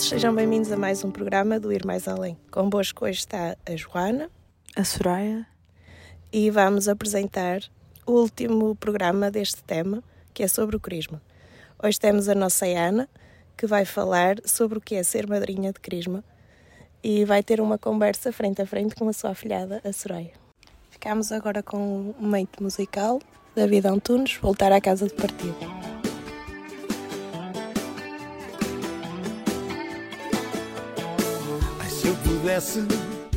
todos, sejam bem-vindos a mais um programa do Ir Mais Além. Convosco hoje está a Joana, a Soraya e vamos apresentar o último programa deste tema, que é sobre o Crisma. Hoje temos a nossa Ana, que vai falar sobre o que é ser madrinha de Crisma e vai ter uma conversa frente a frente com a sua afilhada, a Soraya. Ficamos agora com um momento musical, David Antunes, Voltar à Casa de Partida. Pudesse,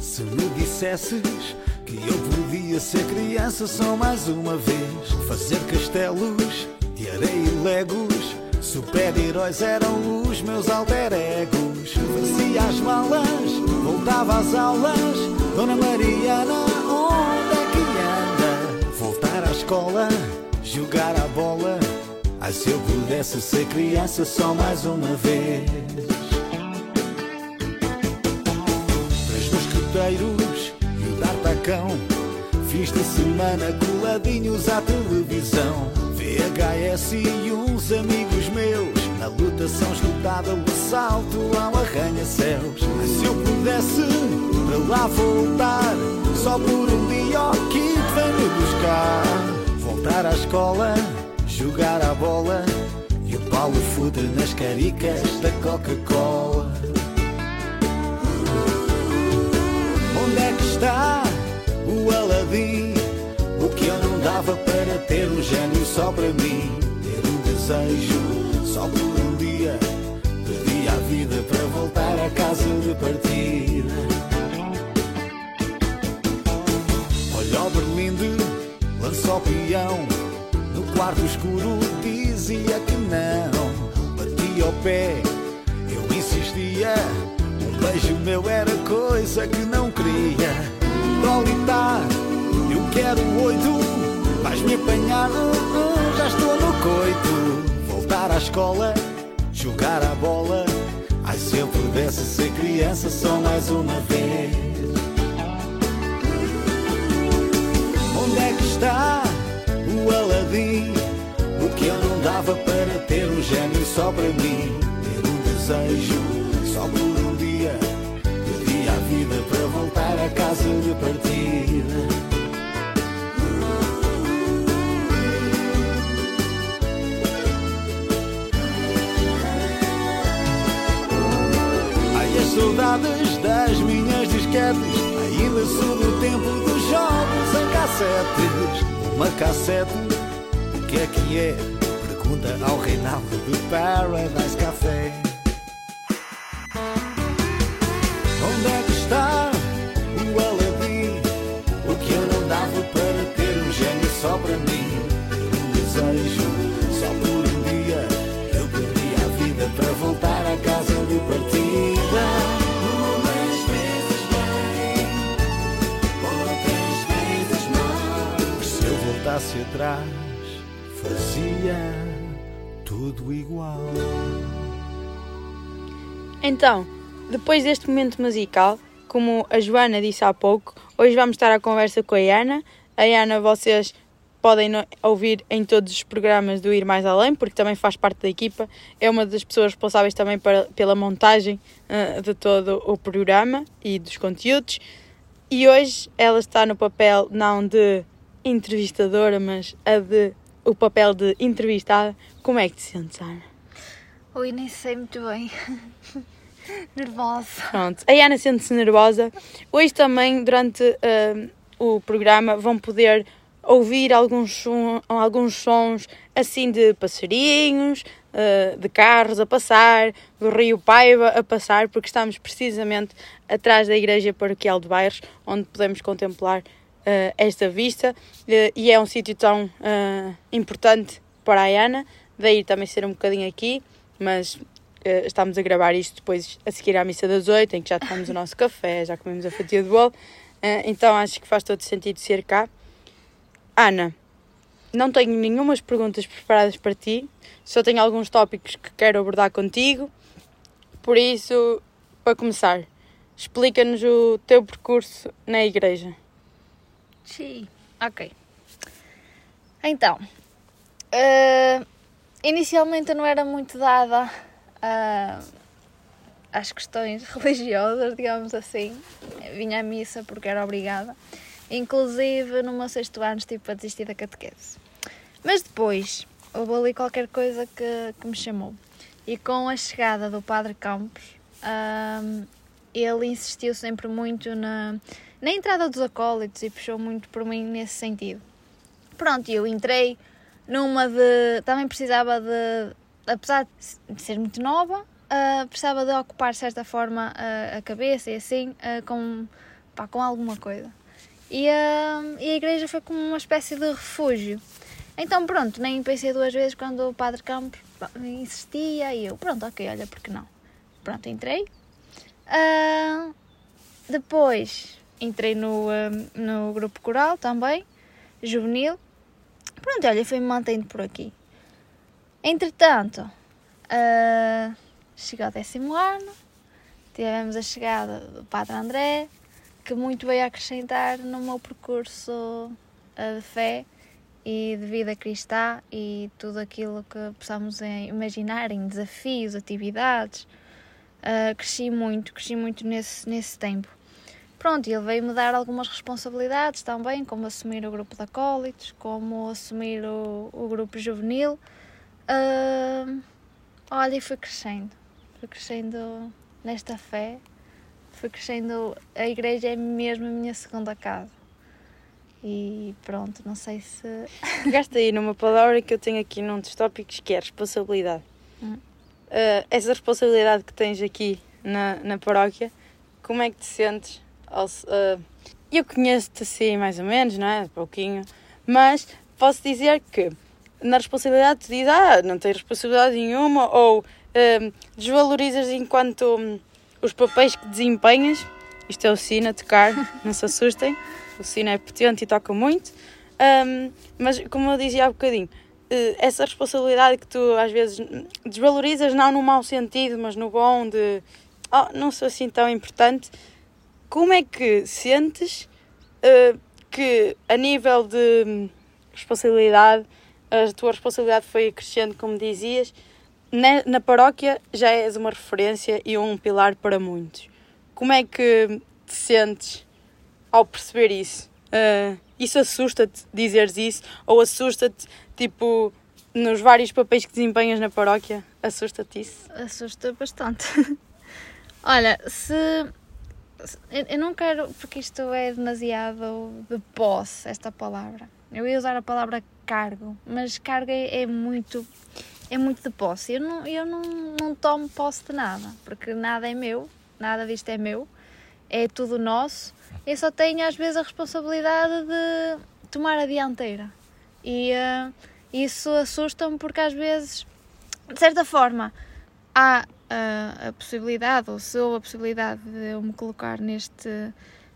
se me dissesses que eu podia ser criança só mais uma vez, fazer castelos de areia e legos, super-heróis eram os meus alter egos. Fazia as malas, voltava às aulas, Dona Mariana, onde é que anda? Voltar à escola, jogar a bola. Ai, se eu pudesse ser criança só mais uma vez. D'Artacão. Fins de semana coladinhos à televisão. VHS e uns amigos meus. Na luta são esgotada, o assalto ao arranha-céus. Se eu pudesse para lá voltar, só por um dia o kit vem me buscar. Voltar à escola, jogar a bola. E o Paulo Fude nas caricas da Coca-Cola. está o Aladim? O que eu não dava para ter um gênio só para mim, ter um desejo só por um dia. Perdi a vida para voltar à casa de partida. Olha o Berlinde, lançou o peão. No quarto escuro dizia que não. Batia o pé, eu insistia. Um beijo meu era coisa que não queria solitar. Eu quero oito, vais me apanhar, já estou no coito. Voltar à escola, jogar a bola. Ai, se eu pudesse ser criança só mais uma vez. Onde é que está o Aladim? O que eu não dava para ter um gênio só para mim. Ter um desejo só por a casa de partida. Ai, as saudades das minhas disquetes. Ainda sou do tempo dos jogos em cassetes. Uma cassete, o que é que é? Pergunta ao Reinaldo do Paradise Café. Atrás, fazia tudo igual. Então, depois deste momento musical, como a Joana disse há pouco, hoje vamos estar à conversa com a Ana. A Ana vocês podem ouvir em todos os programas do Ir Mais Além, porque também faz parte da equipa, é uma das pessoas responsáveis também para, pela montagem uh, de todo o programa e dos conteúdos. E hoje ela está no papel não de entrevistadora, mas a de o papel de entrevistada. Como é que te sentes, Ana? Oi, nem sei muito bem. nervosa. Pronto, a Ana sente-se nervosa. Hoje também, durante uh, o programa, vão poder ouvir alguns, som, alguns sons assim de passarinhos, uh, de carros a passar, do Rio Paiva a passar, porque estamos precisamente atrás da Igreja Paroquial de Bairros, onde podemos contemplar uh, esta vista. e é um sítio tão importante para a Ana, daí também ser um bocadinho aqui, mas uh, estamos a gravar isto depois a seguir à missa das oito, em que já tomamos o nosso café, já comemos a fatia de bolo. Uh, então acho que faz todo sentido ser cá. Ana, não tenho nenhumas perguntas preparadas para ti, só tenho alguns tópicos que quero abordar contigo. Por isso, para começar, explica-nos o teu percurso na igreja. Sim, ok. Então, uh, inicialmente eu não era muito dada a, às questões religiosas, digamos assim. Vinha à missa porque era obrigada. Inclusive, no meu sexto ano, estive para desistir da catequese. Mas depois, houve ali qualquer coisa que, que me chamou. E com a chegada do Padre Campos, hum, ele insistiu sempre muito na, na entrada dos acólitos e puxou muito por mim nesse sentido. Pronto, eu entrei numa de. Também precisava de. Apesar de ser muito nova, uh, precisava de ocupar de certa forma uh, a cabeça e assim uh, com, pá, com alguma coisa. E, e a igreja foi como uma espécie de refúgio. Então pronto, nem pensei duas vezes quando o Padre Campos insistia e eu, pronto, ok, olha, porque não? Pronto, entrei. depois entrei no, no grupo coral também, juvenil. Pronto, olha, fui-me mantendo por aqui. Entretanto, uh, chegou o décimo ano, tivemos a chegada do Padre André, que muito veio acrescentar no meu percurso uh, de fé e de vida cristã e tudo aquilo que possamos imaginar em desafios, atividades. Uh, cresci muito, cresci muito nesse, nesse tempo. Pronto, ele veio-me dar algumas responsabilidades também, como assumir o grupo de acólitos, como assumir o, o grupo juvenil. Uh, olha, e fui crescendo, fui crescendo nesta fé, fui crescendo. A igreja é mesmo a minha segunda casa. E pronto, não sei se. Pegaste aí numa palavra que eu tenho aqui num dos tópicos que é responsabilidade. Hum. Uh, essa responsabilidade que tens aqui na, na paróquia, como é que te sentes eu conheço-te assim mais ou menos, não é? Pouquinho. Mas posso dizer que na responsabilidade tu dizes, ah, não tens responsabilidade nenhuma, ou uh, desvalorizas enquanto um, os papéis que desempenhas. Isto é o sino a tocar, não se assustem. O sino é potente e toca muito. Um, mas como eu dizia há bocadinho, uh, essa responsabilidade que tu às vezes desvalorizas, não no mau sentido, mas no bom de oh, não sou assim tão importante como é que sentes uh, que, a nível de responsabilidade, a tua responsabilidade foi crescendo, como dizias, na, na paróquia já és uma referência e um pilar para muitos. Como é que te sentes ao perceber isso? Uh, isso assusta-te dizeres isso? Ou assusta-te, tipo, nos vários papéis que desempenhas na paróquia? Assusta-te isso? Assusta bastante. Olha, se eu não quero, porque isto é demasiado de posse, esta palavra. Eu ia usar a palavra cargo, mas cargo é, é muito é muito de posse. Eu não, eu não, não tomo posse de nada, porque nada é meu, nada disto é meu, é tudo nosso. Eu só tenho às vezes a responsabilidade de tomar a dianteira. E uh, isso assusta-me porque às vezes, de certa forma, há a, a possibilidade, ou se houve a possibilidade de eu me colocar neste,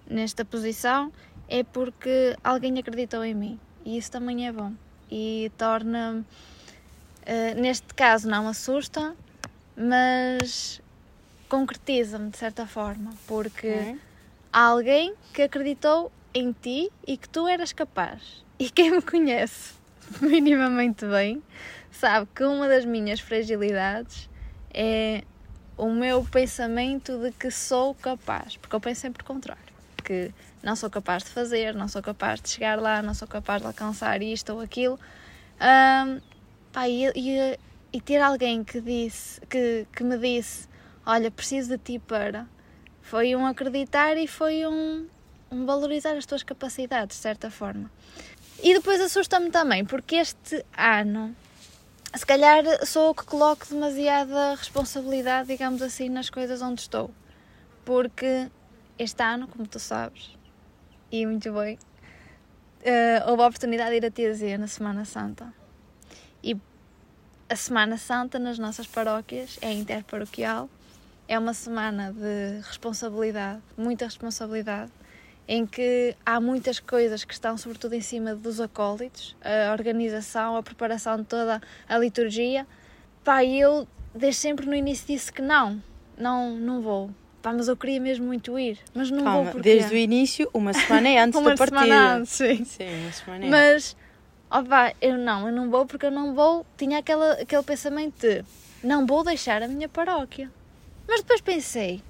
nesta posição, é porque alguém acreditou em mim. E isso também é bom. E torna, uh, neste caso, não assusta, mas concretiza-me de certa forma, porque é. há alguém que acreditou em ti e que tu eras capaz. E quem me conhece minimamente bem sabe que uma das minhas fragilidades é o meu pensamento de que sou capaz, porque eu penso sempre o contrário, que não sou capaz de fazer, não sou capaz de chegar lá, não sou capaz de alcançar isto ou aquilo. Um, pá, e, e, e, ter alguém que, disse, que, que me disse: Olha, preciso de ti para. Foi um acreditar e foi um, um valorizar as tuas capacidades, de certa forma. E depois assusta-me também, porque este ano se calhar sou eu que coloco demasiada responsabilidade, digamos assim, nas coisas onde estou. Porque este ano, como tu sabes, e muito bem, uh, houve a oportunidade de ir a TZ na Semana Santa. E a Semana Santa nas nossas paróquias é interparoquial, é uma semana de responsabilidade, muita responsabilidade em que há muitas coisas que estão sobretudo em cima dos acólitos, a organização, a preparação de toda a liturgia. Pá, eu desde sempre no início disse que não, não, não vou. Pá, mas eu queria mesmo muito ir, mas não Calma, vou porque... desde o início, uma semana antes uma da partida. Semana antes, sim. sim, uma semana Mas, ó pá, eu não, eu não vou porque eu não vou, tinha aquela, aquele pensamento de não vou deixar a minha paróquia. Mas depois pensei,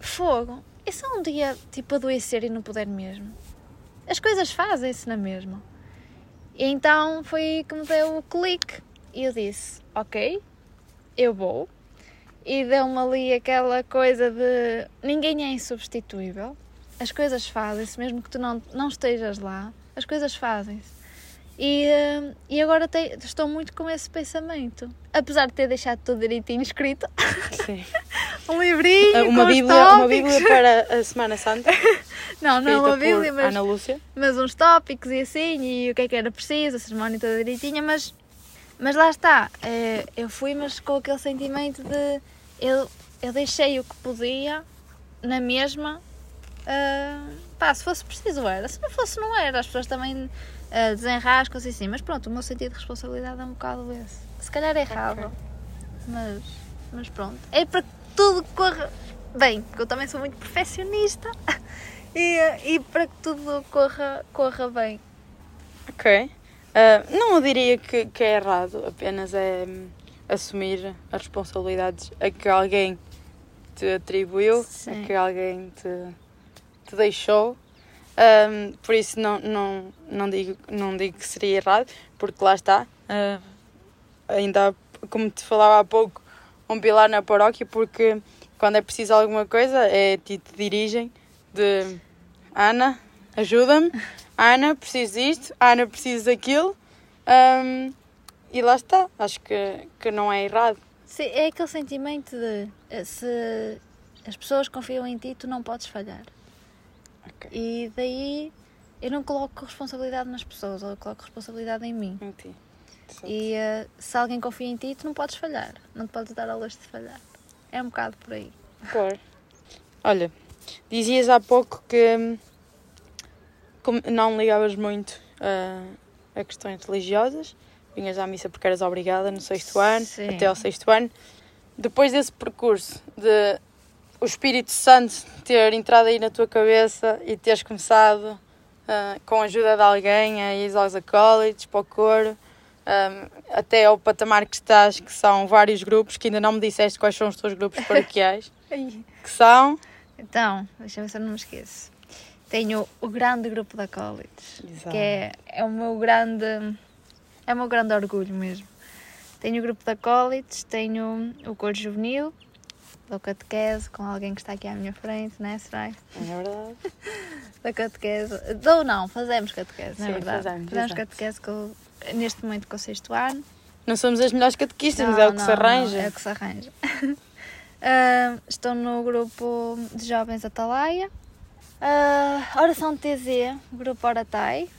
fogo, e se um dia tipo adoecer e não puder mesmo? As coisas fazem-se na mesma. E então foi que me deu o clique. E eu disse, ok, eu vou. E deu-me ali aquela coisa de ninguém é insubstituível. As coisas fazem-se, mesmo que tu não, não estejas lá, as coisas fazem-se. E, eh, e agora te- estou muito com esse pensamento. Apesar de ter deixado tudo direitinho escrito, Sim. um livrinho, uma, com bíblia, uma bíblia para a Semana Santa, Não, não uma bíblia, mas, Ana Lúcia. mas uns tópicos e assim, e o que é que era preciso, a cerimónia toda direitinha, mas, mas lá está. eh, Eu fui, mas com aquele sentimento de eu, eu deixei o que podia na mesma. ah, pá, se fosse preciso era, se não fosse não era. As pessoas também ah, desenrascam-se assim, mas pronto, o meu sentido de responsabilidade é um bocado esse. Se calhar é errado, mas, mas pronto. É para tudo corra bem, porque eu também sou muito perfeccionista e, ah, e para que tudo corra, corra bem. Ok. Ah, não eu diria que, que é errado, apenas é hum, assumir as responsabilidades a que alguém te atribuiu, Sim. a que alguém te, te deixou. Ahm, por isso não, não, não, digo, não digo que seria errado, porque lá está. ah, ainda como te falava há pouco, um pilar na paróquia, porque quando é preciso alguma coisa, é ti te dirigem de Ana, ajuda-me, Ana, preciso disto, Ana, preciso daquilo. Ahm, e lá está, acho que, que não é errado. Sim, é aquele sentimento de eh, se as pessoas confiam em ti, tu não podes falhar. Ok. E daí eu não coloco responsabilidade nas pessoas, eu coloco responsabilidade em mim. Em ti. E eh, se alguém confia em ti, tu não podes falhar. Não te podes dar ao luxo de falhar. É um bocado por aí. Claro. Olha, dizias há pouco que hum, como não ligavas muito a, a questões religiosas, vinhas à missa porque eras obrigada no sexto ano, Sim. até ao sexto ano. Depois desse percurso de o Espírito Santo ter entrado aí na tua cabeça e teres começado ah, com a ajuda de alguém a ir aos acólitos, para o coro, ah, até ao patamar que estás, que são vários grupos, que ainda não me disseste quais são os teus grupos paroquiais que são. Então, deixa eu ver se eu não me esqueço. Tenho o grande grupo da College, que é, é o meu grande é o meu grande orgulho mesmo. Tenho o grupo da College, tenho o coro juvenil, dou catequese com alguém que está aqui à minha frente, né, Sarai? É verdade. Da catequese. Dou não, fazemos catequese, não é Sim, verdade? fazemos, fazemos exato. catequese com, neste momento com o sexto ano. Não somos as melhores catequistas, mas é o que não, se arranja. não, é o que se arranja. Ah, estou no grupo de jovens Atalaia. Ah, oração TZ, grupo Oratai.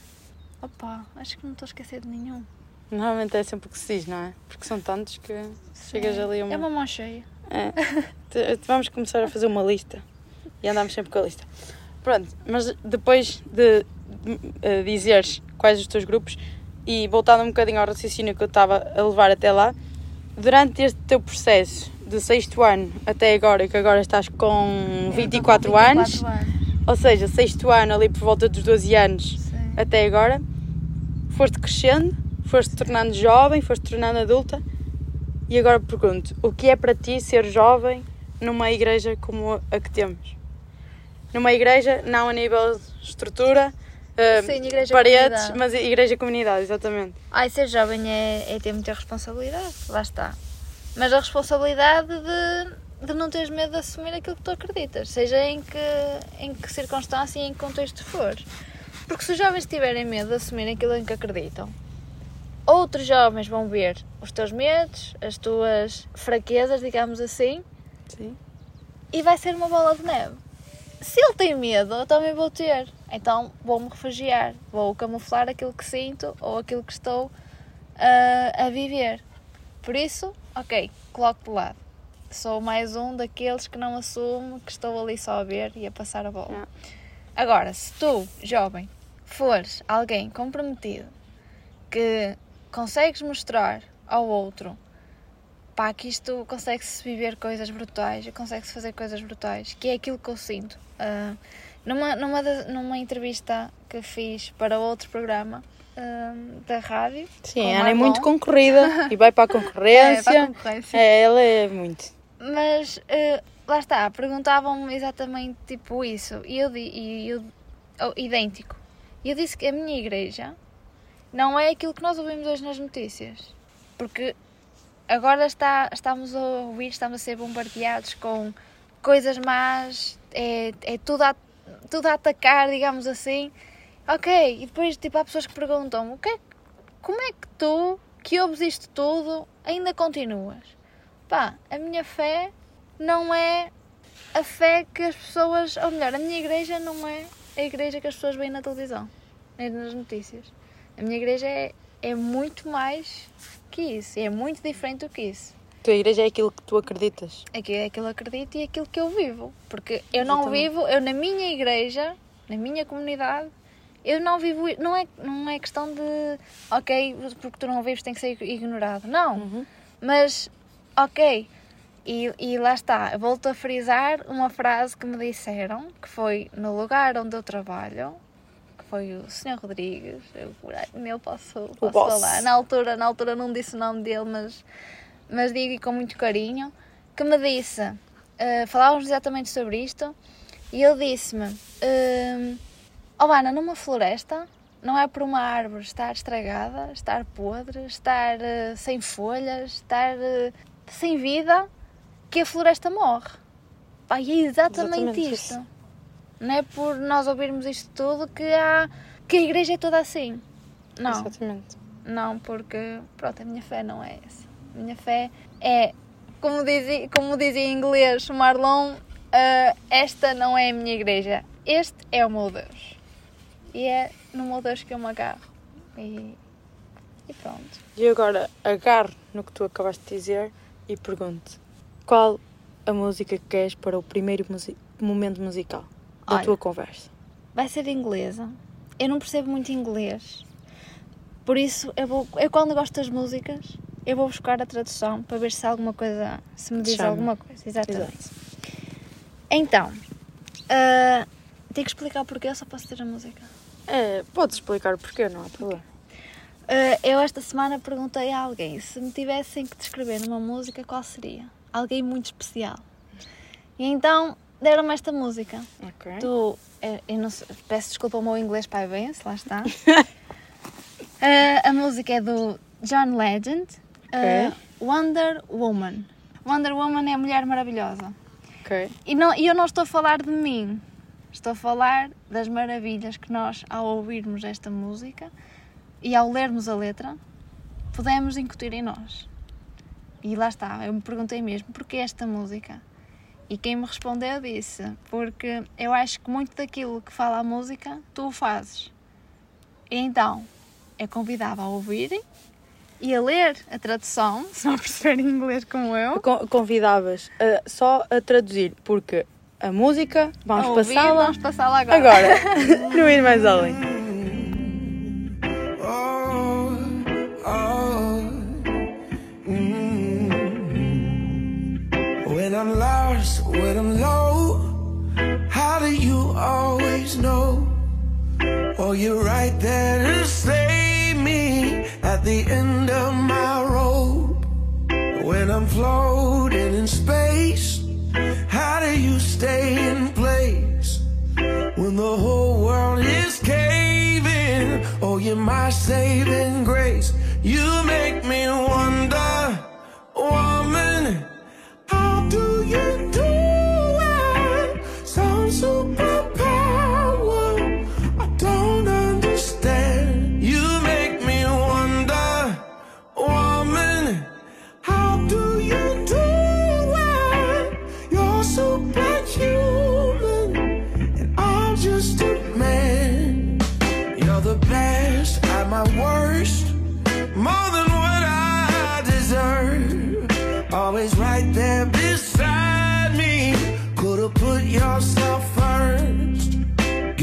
Opa, acho que não estou a esquecer de nenhum. Normalmente é sempre o que se diz, não é? Porque são tantos que chegas ali a uma. É uma mão cheia. É. Vamos começar a fazer uma lista e andamos sempre com a lista. Pronto, mas depois de, de, eh, dizeres quais os teus grupos e voltando um bocadinho ao raciocínio que eu estava a levar até lá, durante este teu processo de sexto ano até agora, que agora estás com 24, Eu estou com anos, 24 anos. ou seja, sexto ano ali por volta dos 12 anos Sim. até agora, foste crescendo, foste tornando jovem, foste tornando adulta. E agora pergunto: o que é para ti ser jovem numa igreja como a que temos? Numa igreja, não a nível de estrutura, Sim, igreja paredes, comunidade. mas igreja comunidade, exatamente. Ai, ser jovem é, é ter muita responsabilidade, lá está. Mas a responsabilidade de, de não teres medo de assumir aquilo que tu acreditas, seja em que, em que circunstância e em que contexto for. Porque se os jovens tiverem medo de assumir aquilo em que acreditam, outros jovens vão ver os teus medos, as tuas fraquezas, digamos assim, Sim. e vai ser uma bola de neve. Se ele tem medo, eu também vou ter. Então vou-me refugiar, vou camuflar aquilo que sinto ou aquilo que estou ah, a viver. Por isso, ok, coloco de lado. Sou mais um daqueles que não assume que estou ali só a ver e a passar a bola. Yeah. Agora, se tu, jovem, fores alguém comprometido que consegues mostrar ao outro pá, que isto consegue-se viver coisas brutais, consegue-se fazer coisas brutais, que é aquilo que eu sinto. Ah, numa, numa, numa entrevista que fiz para outro programa ah, da rádio, Sim, a Ana é muito concorrida e vai para a é, concorrência. para a concorrência, É, ela é muito. mas ah, lá está, perguntavam-me exatamente tipo isso, e eu, e eu oh, idêntico. E eu disse que a minha igreja não é aquilo que nós ouvimos hoje nas notícias. Porque agora está, estamos a ouvir, estamos a ser bombardeados com coisas más, é, é tudo, a, tudo a atacar, digamos assim. Ok, e depois tipo, há pessoas que perguntam o que é, como é que tu, que ouves isto tudo, ainda continuas? Pá, a minha fé não é a fé que as pessoas, ou melhor, a minha igreja não é a igreja que as pessoas veem na televisão, nem nas notícias. A minha igreja é, é muito mais que isso, é muito diferente do que isso. A tua igreja é aquilo que tu acreditas. É é aquilo que eu acredito e aquilo que eu vivo. Porque eu não Exatamente. vivo, eu na minha igreja, na minha comunidade, eu não vivo, não é, não é questão de, ok, porque tu não vives tem que ser ignorado. Não, Uhum. mas, ok. E, e lá está, volto a frisar uma frase que me disseram, que foi no lugar onde eu trabalho, foi o Sr. Rodrigues, eu eu posso, falar. Na altura, na altura não disse o nome dele, mas, mas digo com muito carinho, que me disse, eh, falávamos exatamente sobre isto, e ele disse-me, ehm, oh Ana, numa floresta, não é por uma árvore estar estragada, estar podre, estar eh, sem folhas, estar eh, sem vida, que a floresta morre. Pá, e é exatamente, Exatamente isto. isso. Não é por nós ouvirmos isto tudo que, há, que a igreja é toda assim. Não. Exatamente. Não, porque pronto, a minha fé não é essa. A minha fé é, como dizia, como dizia em inglês Marlon, ah, esta não é a minha igreja, este é o meu Deus. E é no meu Deus que eu me agarro. E, e pronto. E agora agarro no que tu acabaste de dizer e pergunto: qual a música que queres para o primeiro momento musical da Olha. tua conversa? Vai ser inglesa. Eu não percebo muito inglês. Por isso, eu, vou, eu quando gosto das músicas, eu vou buscar a tradução para ver se alguma coisa, se me diz Chama. alguma coisa. Exatamente. Então, ah, tenho que explicar o porquê, eu só posso ter a música. É, podes explicar o porquê, não há problema. Ah, eu esta semana perguntei a alguém se me tivessem que descrever numa música, qual seria? Alguém muito especial. E então deram-me esta música. Ok. Tu, eu, eu não sei- peço desculpa ao meu inglês pai bem, se lá está. Ah, a música é do John Legend, ah, Wonder Woman. Wonder Woman é a Mulher Maravilhosa. Ok. E, não, e eu não estou a falar de mim, estou a falar das maravilhas que nós, ao ouvirmos esta música e ao lermos a letra, podemos incutir em nós. E lá está, eu me perguntei mesmo, porquê esta música? E quem me respondeu disse, porque eu acho que muito daquilo que fala a música, tu o fazes. E então, eu convidava a ouvirem e a ler a tradução, se não perceberem inglês como eu. Con- Convidavas a- só a traduzir, porque a música, vamos passá-la Vamos passá-la agora. agora. não ir mais além. Lost, when I'm low, how do you always know? Oh, you're right there to save me at the end of my rope. When I'm floating in space, how do you stay in place? When the whole world is caving, oh, you're my saving grace. You make me wonder, woman,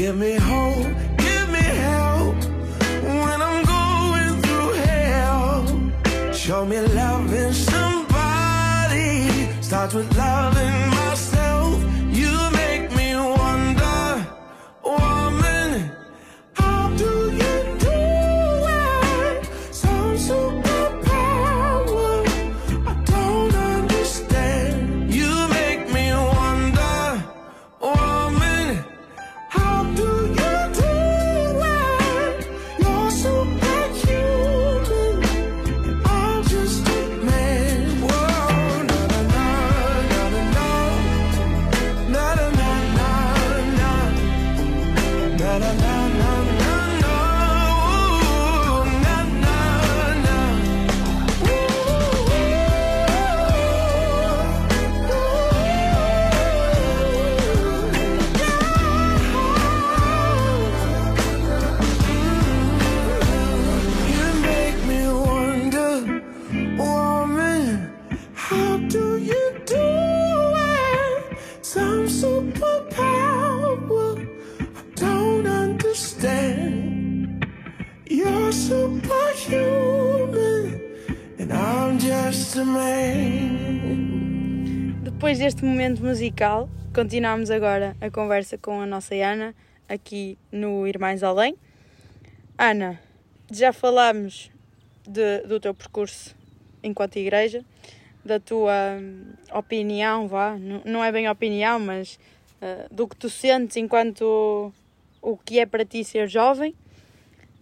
Give me hope, give me help when I'm going through hell. Show me loving somebody starts with loving myself. Deste momento musical, continuamos agora a conversa com a nossa Ana, aqui no Irmãs Além. Ana, já falámos de- do teu percurso enquanto igreja, da tua hum, opinião, vá, não, é bem opinião, mas ah, do que tu sentes enquanto o que é para ti ser jovem.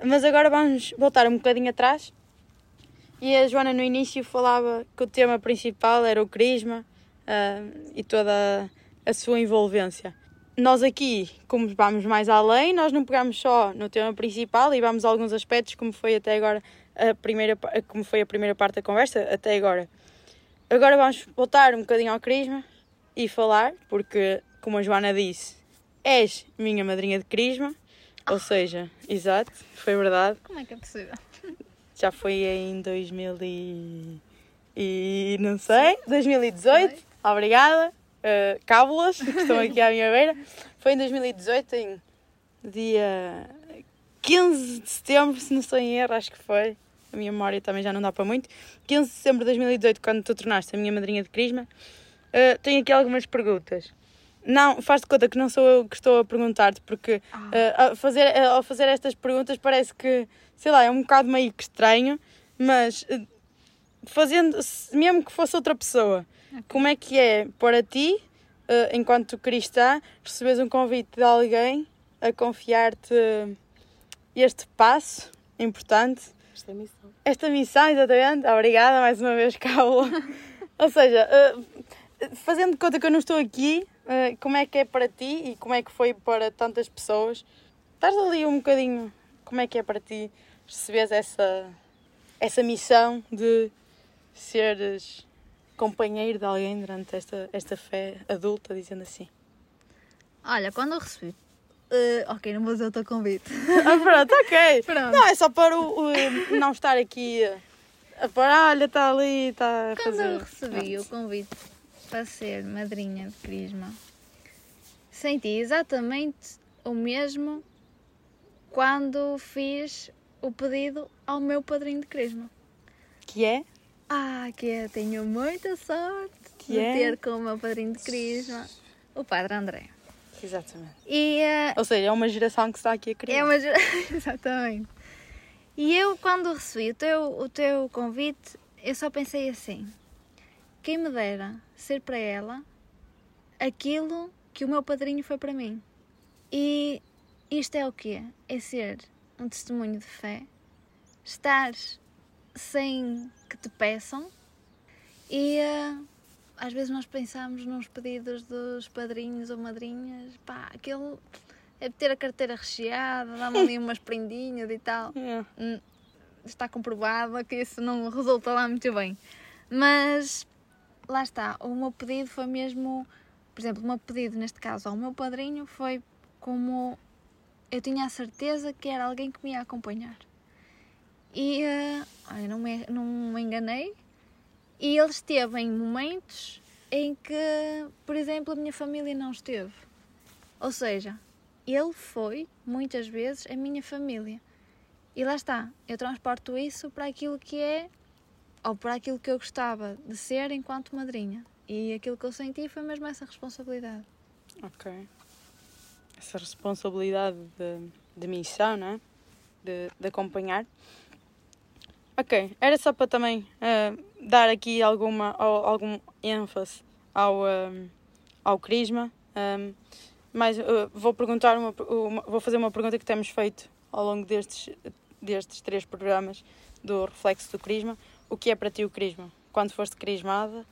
Mas agora vamos voltar um bocadinho atrás. E a Joana no início falava que o tema principal era o crisma ah, e toda a sua envolvência. Nós aqui, como vamos mais além, nós não pegamos só no tema principal e vamos a alguns aspectos, como foi até agora a primeira, como foi a primeira parte da conversa, até agora. Agora vamos voltar um bocadinho ao crisma e falar, porque, como a Joana disse, és minha madrinha de crisma, ou seja, exato, foi verdade, Como é que é possível? já foi em 2000 e, e não sei, 2018, obrigada, uh, cábulas, que estão aqui à minha beira, foi em 2018, em dia 15 de setembro, se não estou em erro, acho que foi, a minha memória também já não dá para muito, 15 de setembro de 2018, quando tu tornaste a minha madrinha de crisma, uh, tenho aqui algumas perguntas. Não, faz de conta que não sou eu que estou a perguntar-te, porque uh, ao, fazer, uh, ao fazer estas perguntas parece que, sei lá, é um bocado meio que estranho, mas uh, fazendo, mesmo que fosse outra pessoa, como é que é para ti, uh, enquanto cristã, receberes um convite de alguém a confiar-te este passo importante Esta missão. esta missão, exatamente. Obrigada mais uma vez, Cabo. Ou seja, eh, fazendo de conta que eu não estou aqui, eh, como é que é para ti e como é que foi para tantas pessoas? Estás ali um bocadinho, como é que é para ti receberes essa, essa missão de seres companheiro de alguém durante esta, esta fé adulta, dizendo assim? Olha, quando eu recebi. eh, ok, não vou dizer o teu convite. Ah, pronto, ok. Pronto. Não, é só para o, o- não estar aqui a parar, olha, está ali, está a Quando fazer. eu recebi o convite para ser madrinha de Crisma, senti exatamente o mesmo quando fiz o pedido ao meu padrinho de Crisma. Que é? Ah, que eu tenho muita sorte Que de é? ter como meu padrinho de Crisma o Padre André. Exatamente. E eh, Ou seja, é uma geração que está aqui a criar. É uma Exatamente. E eu, quando recebi o teu, o teu convite, eu só pensei assim: quem me dera ser para ela aquilo que o meu padrinho foi para mim. E isto é o quê? É ser um testemunho de fé, estar sem que te peçam e eh, às vezes nós pensamos nos pedidos dos padrinhos ou madrinhas, pá, aquele é ter a carteira recheada, dá-me ali umas prendinhas e tal. É. Hum, Está comprovado que isso não resulta lá muito bem. Mas lá está, o meu pedido foi mesmo, por exemplo, o meu pedido neste caso ao meu padrinho foi como eu tinha a certeza que era alguém que me ia acompanhar. E olha, não, me, não me enganei. E ele esteve em momentos em que, por exemplo, a minha família não esteve. Ou seja, ele foi muitas vezes a minha família. E lá está, eu transporto isso para aquilo que é, ou para aquilo que eu gostava de ser enquanto madrinha. E aquilo que eu senti foi mesmo essa responsabilidade. Ok. Essa responsabilidade de, de missão, não é? De, de acompanhar. Ok, era só para também eh, dar aqui alguma, ao- algum ênfase ao, ehm, ao Crisma. Ehm, mas eh, vou perguntar uma, uma- vou fazer uma pergunta que temos feito ao longo destes, destes três programas do Reflexo do Crisma. O que é para ti o Crisma? Quando foste crismada?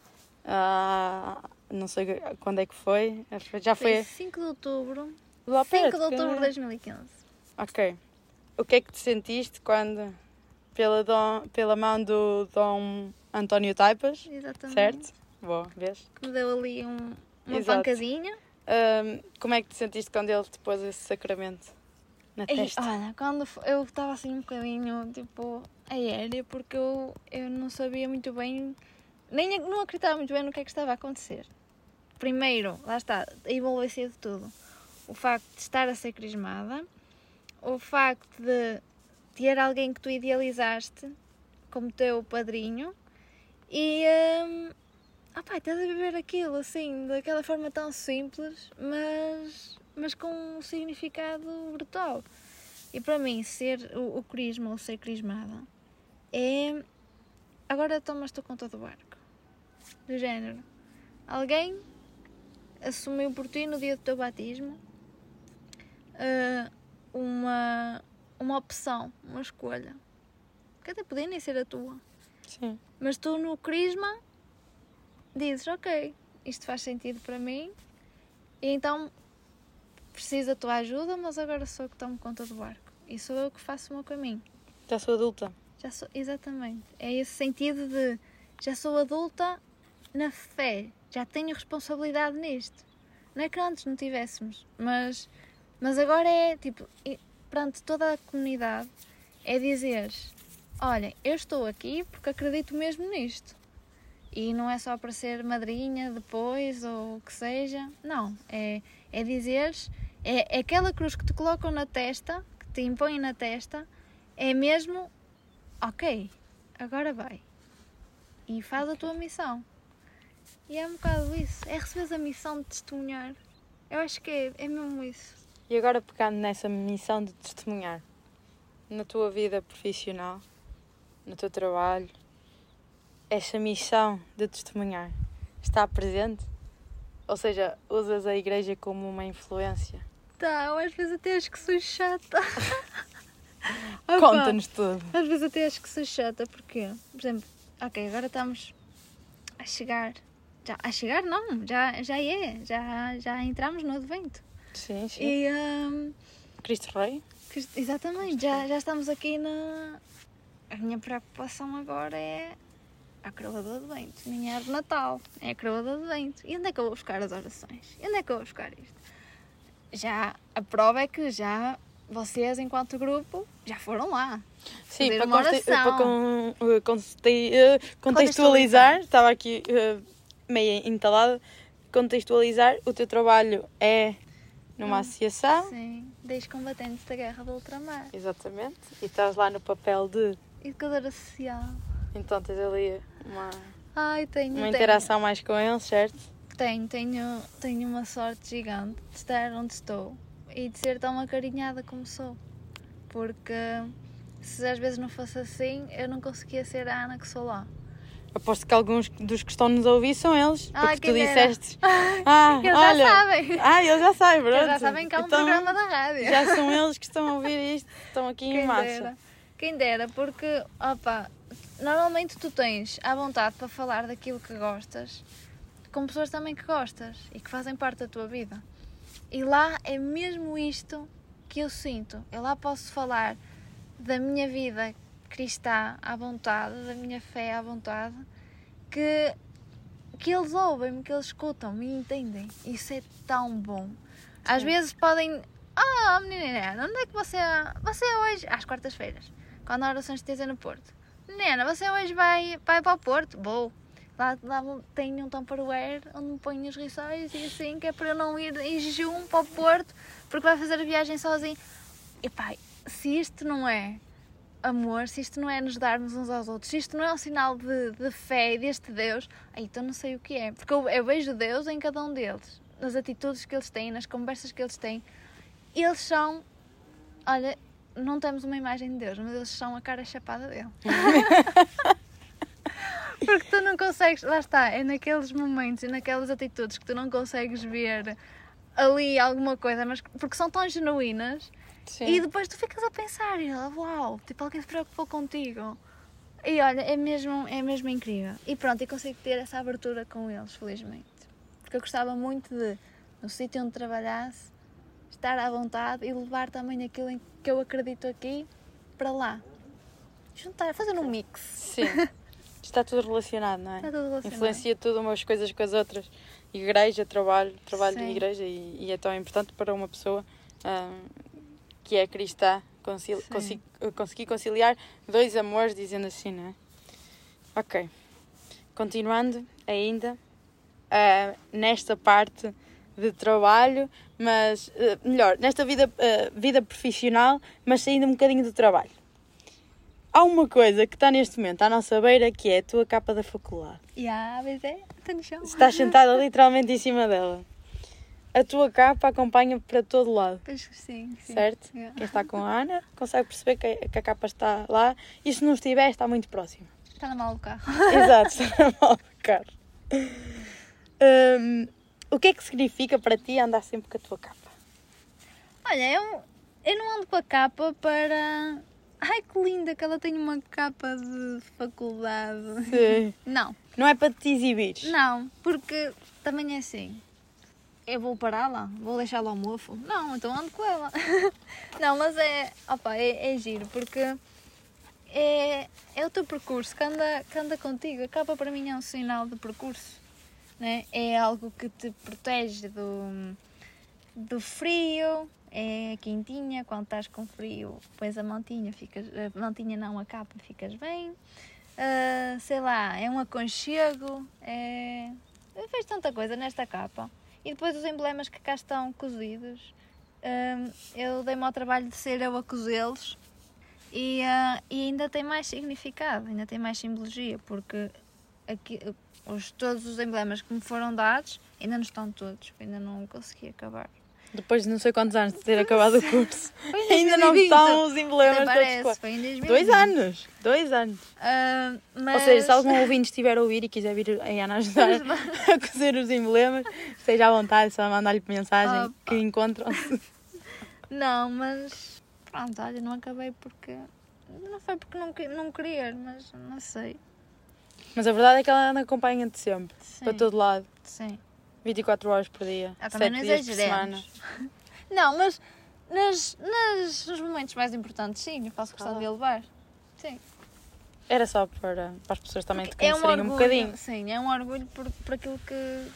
Ah, não sei quando é que foi. Já foi, Foi 5 de outubro, lá 5 perto. de outubro de que- 2015. Ok. O que é que te sentiste quando, pela, dom, pela mão do Dom António Taipas, Exatamente. certo? Boa, vês? Que me deu ali um, uma Exato. pancadinha. Ahm, como é que te sentiste quando ele te pôs esse sacramento na E, testa? olha, quando eu estava assim um bocadinho tipo aérea, porque eu, eu não sabia muito bem, nem não acreditava muito bem no que é que estava a acontecer. Primeiro, lá está, a envolvência de tudo. O facto de estar a ser crismada, o facto de ter alguém que tu idealizaste como teu padrinho E. Um, opá, estás a viver aquilo assim, daquela forma tão simples, mas, mas com um significado brutal. E para mim, ser o, o crisma ou ser crismada é. Agora tomas tu conta do barco. Do género. Alguém assumiu por ti no dia do teu batismo uh, uma, uma opção, uma escolha. Que até podia nem ser a tua. Sim. Mas tu no crisma dizes, ok, isto faz sentido para mim e então preciso da tua ajuda, mas agora sou eu que tomo conta do barco. E sou eu que faço o meu caminho. Já sou adulta. Já sou, exatamente. É esse sentido de já sou adulta na fé, já tenho responsabilidade nisto. Não é que antes não tivéssemos, mas, mas agora é tipo, perante toda a comunidade, é dizer: olha, eu estou aqui porque acredito mesmo nisto. E não é só para ser madrinha depois ou o que seja, não. É, é dizeres, é, é aquela cruz que te colocam na testa, que te impõem na testa, é mesmo, ok, agora vai. E faz a tua missão. E é um bocado isso. É receber a missão de testemunhar. Eu acho que é, é mesmo isso. E agora pegando nessa missão de testemunhar, na tua vida profissional, no teu trabalho, essa missão de testemunhar está presente? Ou seja, usas a igreja como uma influência? Tá, eu às vezes até acho que sou chata. Conta-nos tudo. Às vezes até acho que sou chata, porque, por exemplo, ok, agora estamos a chegar já, a chegar não, já, já é, já, já entramos no advento. Sim, sim. E, um, Cristo Rei? Exatamente, já, já estamos aqui na. A minha preocupação agora é a coroa do advento, nem é de Natal, é a coroa do advento. E onde é que eu vou buscar as orações? E onde é que eu vou buscar isto? Já, a prova é que já vocês, enquanto grupo, já foram lá. Sim, para, conte, para con, uh, contextualizar, estava aqui uh, meio entalada, contextualizar, o teu trabalho é numa hum, associação. Sim, das combatentes da guerra do ultramar. Exatamente, e estás lá no papel de... Educadora social. Então tens ali uma, Ai, tenho, uma tenho. interação mais com eles, certo? Tenho, tenho, tenho uma sorte gigante de estar onde estou e de ser tão acarinhada como sou. Porque se às vezes não fosse assim, eu não conseguia ser a Ana que sou lá. Aposto que alguns dos que estão nos a ouvir são eles, ah, porque tu disseste. Ah, eles olha, já sabem. Ah, eles já sabem, pronto. Eles já sabem que há um então, programa da rádio. Já são eles que estão a ouvir isto, estão aqui Quem em massa. Dera. Quem dera, porque, opa, normalmente tu tens à vontade para falar daquilo que gostas com pessoas também que gostas e que fazem parte da tua vida. E lá é mesmo isto que eu sinto. Eu lá posso falar da minha vida cristã à vontade, da minha fé à vontade, que, que eles ouvem-me, que eles escutam-me e entendem. Isso é tão bom. Às Sim. vezes podem. Ah, oh, menina, onde é que você. Você hoje. Às quartas-feiras, quando a oração esteja no Porto. Nena, você hoje vai, vai para o Porto? Vou. Lá, lá tenho um Tupperware onde me ponho os rissóis e assim, que é para eu não ir em jejum para o Porto, porque vai fazer a viagem sozinho. E pai, se isto não é amor, se isto não é nos darmos uns aos outros, se isto não é um sinal de, de fé deste Deus, aí então não sei o que é. Porque eu, eu, vejo Deus em cada um deles, nas atitudes que eles têm, nas conversas que eles têm. Eles são, olha, não temos uma imagem de Deus, mas eles são a cara chapada dele. Porque tu não consegues, lá está, é naqueles momentos e naquelas atitudes que tu não consegues ver ali alguma coisa, mas porque são tão genuínas Sim. e depois tu ficas a pensar e uau, tipo alguém se preocupou contigo. E olha, é mesmo, é mesmo incrível. E pronto, eu consigo ter essa abertura com eles, felizmente. Porque eu gostava muito de, no sítio onde trabalhasse, estar à vontade e levar também aquilo em que eu acredito aqui para lá. Juntar, fazer um mix. Sim. Está tudo relacionado, não é? Está tudo relacionado. Influencia tudo umas coisas com as outras. Igreja, trabalho, trabalho Sim. de igreja e, e, é tão importante para uma pessoa um, que é cristã concili consi conseguir conciliar dois amores, dizendo assim, não é? Ok. Continuando ainda uh, nesta parte de trabalho, mas uh, melhor, nesta vida, uh, vida profissional, mas saindo um bocadinho do trabalho. há uma coisa que está neste momento à nossa beira que é a tua capa da faculdade. Yeah, mas é, está no chão. Estás sentada literalmente em cima dela. A tua capa acompanha para todo lado, sim, sim. certo? Yeah. Quem está com a Ana consegue perceber que, que a capa está lá e se não estiver, está muito próxima. Está na mala do carro. Exato, está na mala do carro. Hum, o que é que significa para ti andar sempre com a tua capa? Olha, eu, eu não ando com a capa para. Ai que linda que ela tem uma capa de faculdade. Sim. Não, Não é para te exibires. não, porque também é assim. Eu vou pará-la? Vou deixá-la ao mofo? Não, então ando com ela. não, mas é. Opa, é, é giro, porque é, é o teu percurso que anda, que anda contigo. A capa para mim é um sinal de percurso. Né? É algo que te protege do, do frio, é quentinha. Quando estás com frio, pões a mantinha, ficas, a mantinha não, a capa, ficas bem. Ah, sei lá, é um aconchego, é... vejo tanta coisa nesta capa. E depois os emblemas que cá estão cozidos, ah, eu dei-me ao trabalho de ser eu a cozê-los e, ah, e ainda tem mais significado, ainda tem mais simbologia, porque aqui, os, todos os emblemas que me foram dados ainda não estão todos, ainda não consegui acabar. Depois de não sei quantos anos de ter acabado o curso, ainda não 2020. estão os emblemas parece, fora. foi em 2020. Dois anos, dois anos. Ah, mas... Ou seja, se algum ouvinte estiver a ouvir e quiser vir a Ana ajudar a cozer os emblemas, esteja à vontade, só mandar-lhe mensagem Opa. que encontram-se. Não, mas pronto, olha, não acabei porque. Não foi porque não, não querer, mas não sei. Mas a verdade é que ela acompanha-te sempre, Sim, para todo lado, Sim. 24 horas por dia, Ah, também 7 não dias por semana. exageremos. Não, mas nas, nas, nos momentos mais importantes, sim, eu faço questão Ah. de a levar. Sim. Era só para, para as pessoas também te É um conhecerem um, orgulho, bocadinho. sim, é um orgulho por, por aquilo que,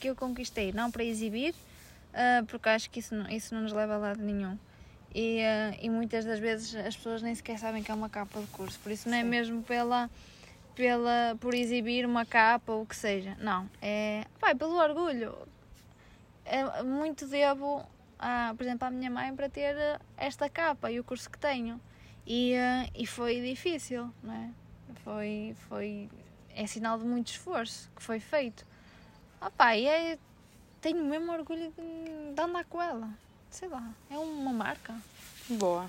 que eu conquistei, não para exibir, ah, porque acho que isso não, isso não nos leva a lado nenhum. E, ah, e muitas das vezes as pessoas nem sequer sabem que é uma capa de curso, por isso não é Sim. mesmo pela, pela, por exibir uma capa ou o que seja, não, é é pelo orgulho. É, muito devo, a, por exemplo, à minha mãe para ter ah, esta capa e o curso que tenho. E, ah, e foi difícil, não é? Foi, foi, é sinal de muito esforço que foi feito. Ah pá, e é, tenho mesmo orgulho de, de andar com ela. Sei lá, é uma marca. Boa.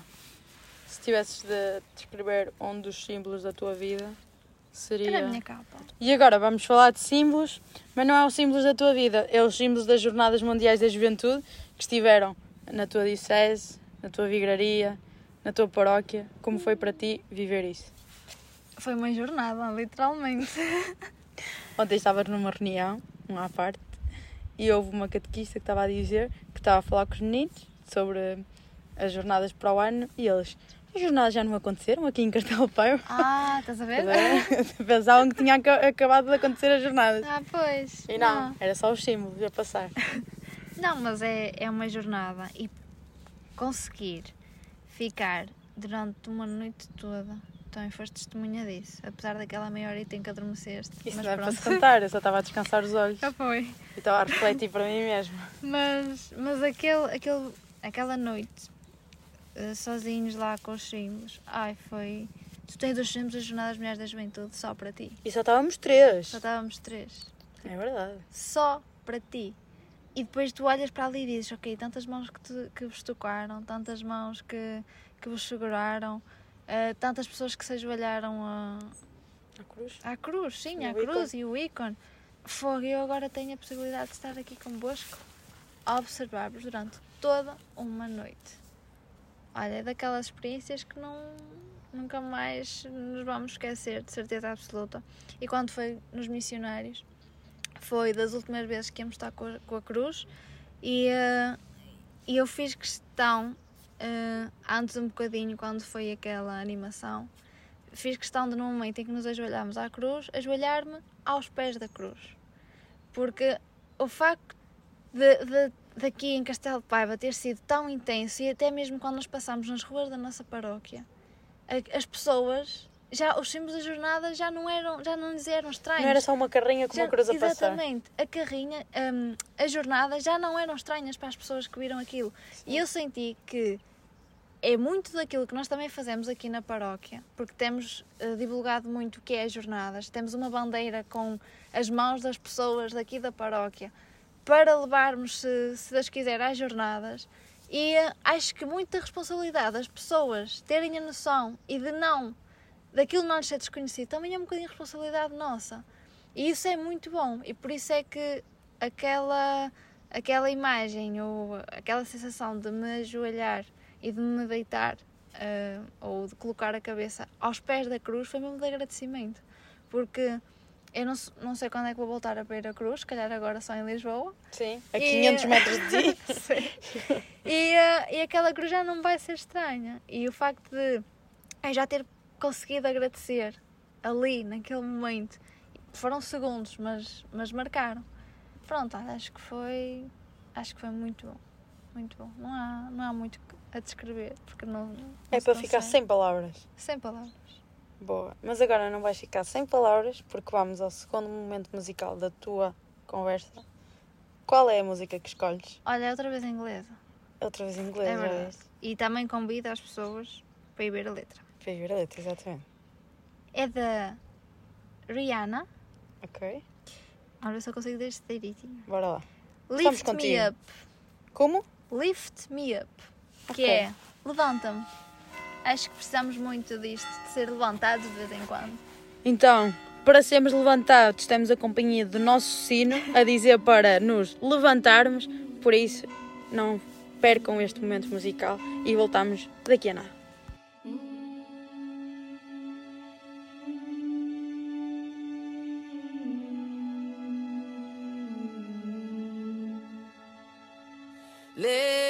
Se tivesses de descrever um dos símbolos da tua vida, seria. Era a minha capa. E agora vamos falar de símbolos, mas não é os símbolos da tua vida, é os símbolos das Jornadas Mundiais da Juventude que estiveram na tua diocese, na tua vigraria, na tua paróquia. Como foi para ti viver isso? Foi uma jornada, literalmente. Ontem estavas numa reunião, um à parte, e houve uma catequista que estava a dizer que estava a falar com os meninos sobre as jornadas para o ano e eles. As jornadas já não aconteceram aqui em Castelo Peio. Ah, estás a ver? Pensavam que tinha aca- acabado de acontecer as jornadas. Ah, pois. E não, era só os símbolos a passar. Não, mas é, é uma jornada e conseguir ficar durante uma noite toda. Também foste testemunha disso. Apesar daquela meia hora e tem que adormeceste. Isso mas não é para pronto. se contar, eu só estava a descansar os olhos Já foi. e estava a refletir para mim mesmo. Mas, mas aquele, aquele, aquela noite, sozinhos lá com os símbolos, ai, foi. Tu tens os símbolos das Jornadas Mulheres da Juventude só para ti. E só estávamos três. Só estávamos três. É verdade. Só para ti. E depois tu olhas para ali e dizes, ok, tantas mãos que, te, que vos tocaram, tantas mãos que, que vos seguraram, eh, tantas pessoas que se ajoelharam a, A cruz. à cruz, sim, E à cruz e o ícone. Fogo, eu agora tenho a possibilidade de estar aqui convosco a observar-vos durante toda uma noite. Olha, é daquelas experiências que não, nunca mais nos vamos esquecer, de certeza absoluta. E quando foi nos missionários, foi das últimas vezes que íamos estar com a, com a cruz e, eh, e eu fiz questão, eh, antes um bocadinho, quando foi aquela animação, fiz questão de, no momento em que nos ajoelhámos à cruz, ajoelhar-me aos pés da cruz. Porque o facto de, de, daqui em Castelo de Paiva ter sido tão intenso e até mesmo quando nós passámos nas ruas da nossa paróquia, as pessoas, já os símbolos da jornada já não eram, já não lhes eram estranhos. Não era só uma carrinha com Já- uma cruz a passar. Exatamente. A carrinha, hum, a jornada já não eram estranhas para as pessoas que viram aquilo. E eu senti que é muito daquilo que nós também fazemos aqui na paróquia, porque temos uh, divulgado muito o que é as jornadas, temos uma bandeira com as mãos das pessoas daqui da paróquia para levarmos, se, se Deus quiser, às jornadas. E uh, acho que muita responsabilidade das pessoas terem a noção e de não, daquilo não lhes ser desconhecido, também é um bocadinho de responsabilidade nossa. E isso é muito bom, e por isso é que aquela, aquela imagem ou aquela sensação de me ajoelhar e de me deitar uh, ou de colocar a cabeça aos pés da cruz foi mesmo de agradecimento. Porque eu não, não sei quando é que vou voltar a ver a cruz, se calhar agora só em Lisboa. Sim, a 500 metros de ti. Sim. E, uh, e aquela cruz já não vai ser estranha. E o facto de eu já ter conseguido agradecer ali, naquele momento, foram segundos, mas, mas marcaram. Pronto, acho que foi. Acho que foi muito bom. Muito bom. Não há, não há muito a descrever, porque não. não é para ficar sem palavras. Sem palavras. Boa. Mas agora não vais ficar sem palavras, porque vamos ao segundo momento musical da tua conversa. Qual é a música que escolhes? Olha, é outra vez em inglesa. Outra vez em inglês, é verdade. E também convido as pessoas para ir ver a letra. Para ir ver a letra, exatamente. É da Rihanna. Ok. Se eu consigo dizer direitinho. Bora lá. Lift Me Up. Como? Lift Me Up que okay. é levanta-me. Acho que precisamos muito disto, de ser levantados de vez em quando. Então, para sermos levantados, temos a companhia do nosso sino a dizer para nos levantarmos, por isso não percam este momento musical e voltamos daqui a nada. Então,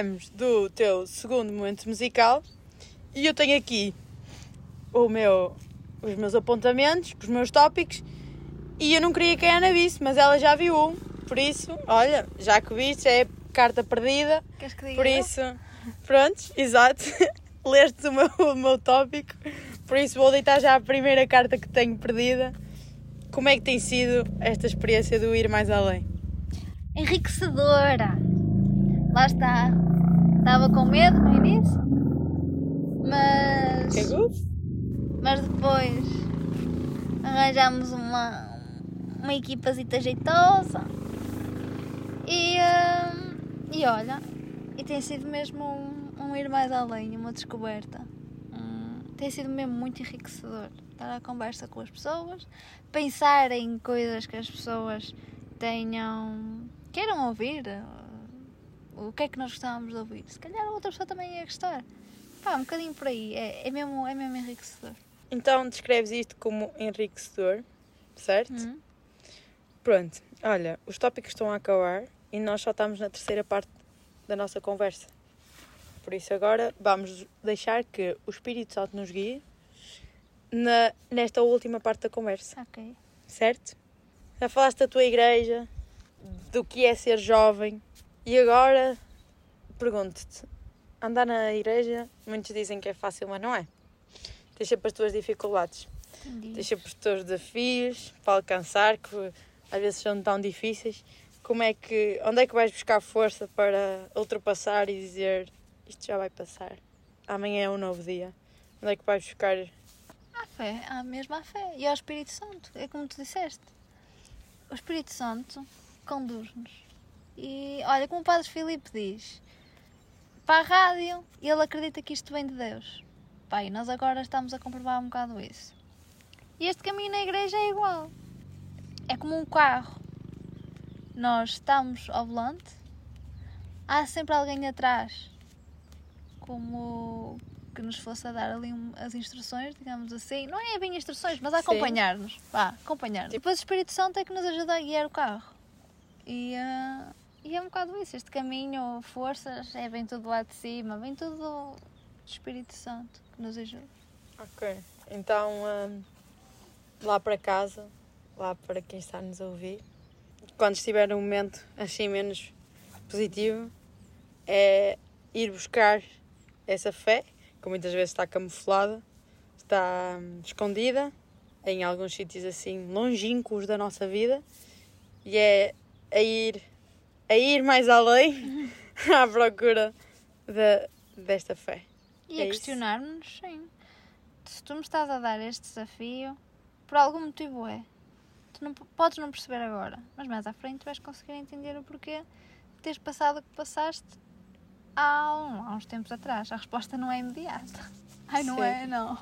viemos do teu segundo momento musical e eu tenho aqui o meu, os meus apontamentos, os meus tópicos e eu não queria que a Ana visse, mas ela já viu um Por isso, olha, já que viste, é carta perdida. Queres que diga? Por isso, pronto, exato. Leste o meu, o meu tópico. Por isso, vou deitar já a primeira carta que tenho perdida. Como é que tem sido esta experiência do ir mais além? enriquecedora. Lá está. Estava com medo no início, mas, good? mas depois arranjámos uma, uma equipazita jeitosa e, hum, e olha, e tem sido mesmo um, um ir mais além, uma descoberta. Hum, tem sido mesmo muito enriquecedor estar à conversa com as pessoas, pensar em coisas que as pessoas tenham queiram ouvir uh, o que é que nós gostávamos de ouvir. Se calhar a outra pessoa também ia gostar. Pá, um bocadinho por aí. É, é, mesmo, é mesmo enriquecedor. Então descreves isto como enriquecedor, certo? Hum? Pronto, olha, os tópicos estão a acabar e nós só estamos na terceira parte da nossa conversa. Por isso agora vamos deixar que o Espírito Santo nos guie na, nesta última parte da conversa, Ok. certo? Já falaste da tua igreja, do que é ser jovem e agora pergunto-te, andar na igreja, muitos dizem que é fácil, mas não é. Tens sempre as tuas dificuldades. Tens sempre os teus desafios para alcançar, que às vezes são tão difíceis. Como é que, onde é que vais buscar força para ultrapassar e dizer isto já vai passar? Amanhã é um novo dia. Onde é que vais buscar? A fé, a mesma fé. E ao Espírito Santo, é como tu disseste. O Espírito Santo conduz-nos. E olha, como o Padre Filipe diz, para a rádio, ele acredita que isto vem de Deus. Pai, nós agora estamos a comprovar um bocado isso. E este caminho na igreja é igual. É como um carro. Nós estamos ao volante, há sempre alguém atrás, como que nos fosse a dar ali as instruções, digamos assim. Não é bem instruções, mas a acompanhar-nos. Vá, acompanhar-nos. Depois o Espírito Santo é que nos ajuda a guiar o carro. E, ah, e é um bocado isso. Este caminho, forças, é vem tudo lá de cima, vem tudo do Espírito Santo que nos ajuda. Ok. Então, hum, lá para casa, lá para quem está a nos ouvir, quando estiver um momento assim menos positivo, é ir buscar essa fé, que muitas vezes está camuflada, está hum, escondida em alguns sítios assim longínquos da nossa vida, e é a ir, a ir mais além à procura da desta fé. E É a questionar-nos, sim. Se tu me estás a dar este desafio, por algum motivo é. Tu não, podes não perceber agora, mas mais à frente vais conseguir entender o porquê de teres passado o que passaste há, um- há uns tempos atrás. A resposta não é imediata. Ai, não Sim. é? Não.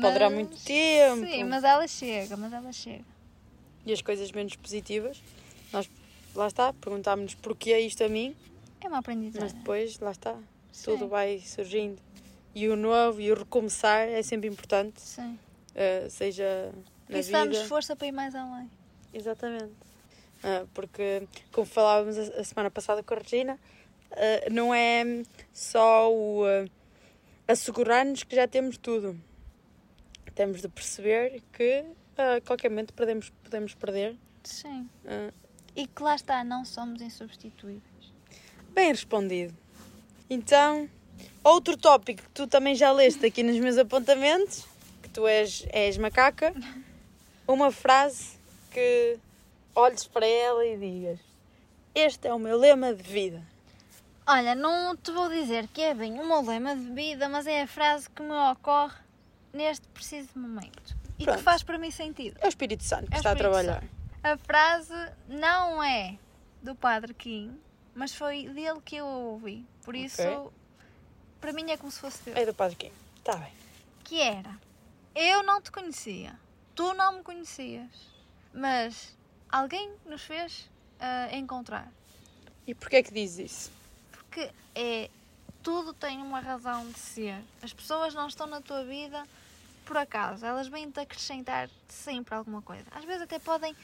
Pode durar muito tempo. Sim, mas ela chega, mas ela chega. e as coisas menos positivas, nós, lá está, perguntámos-nos porquê isto a mim, É uma aprendizagem. mas depois, lá está, Sim. tudo vai surgindo. E o novo e o recomeçar é sempre importante, Sim. eh, seja na Isso dá-nos força para ir mais além. Exatamente. Ah, porque, como falávamos a, a semana passada com a Regina, ah, não é só o ah, assegurar-nos que já temos tudo. Temos de perceber que a qualquer momento podemos, podemos perder. Sim. E que lá está, não somos insubstituíveis. Bem respondido. Então, outro tópico que tu também já leste aqui nos meus apontamentos, que tu és, és macaca, uma frase que olhes para ela e digas: Este é o meu lema de vida. Olha, não te vou dizer que é bem o meu lema de vida, mas é a frase que me ocorre neste preciso momento. E Pronto. que faz para mim sentido. É o Espírito Santo que É está a trabalhar. A frase não é do Padre Kim, mas foi dele que eu ouvi. Por isso, Ok. para mim é como se fosse dele. É do Padre Kim. Está bem. Que era, eu não te conhecia, tu não me conhecias, mas alguém nos fez ah, encontrar. E porquê é que diz isso? Porque é tudo tem uma razão de ser. As pessoas não estão na tua vida por acaso, elas vêm-te acrescentar sempre alguma coisa. Às vezes até podem.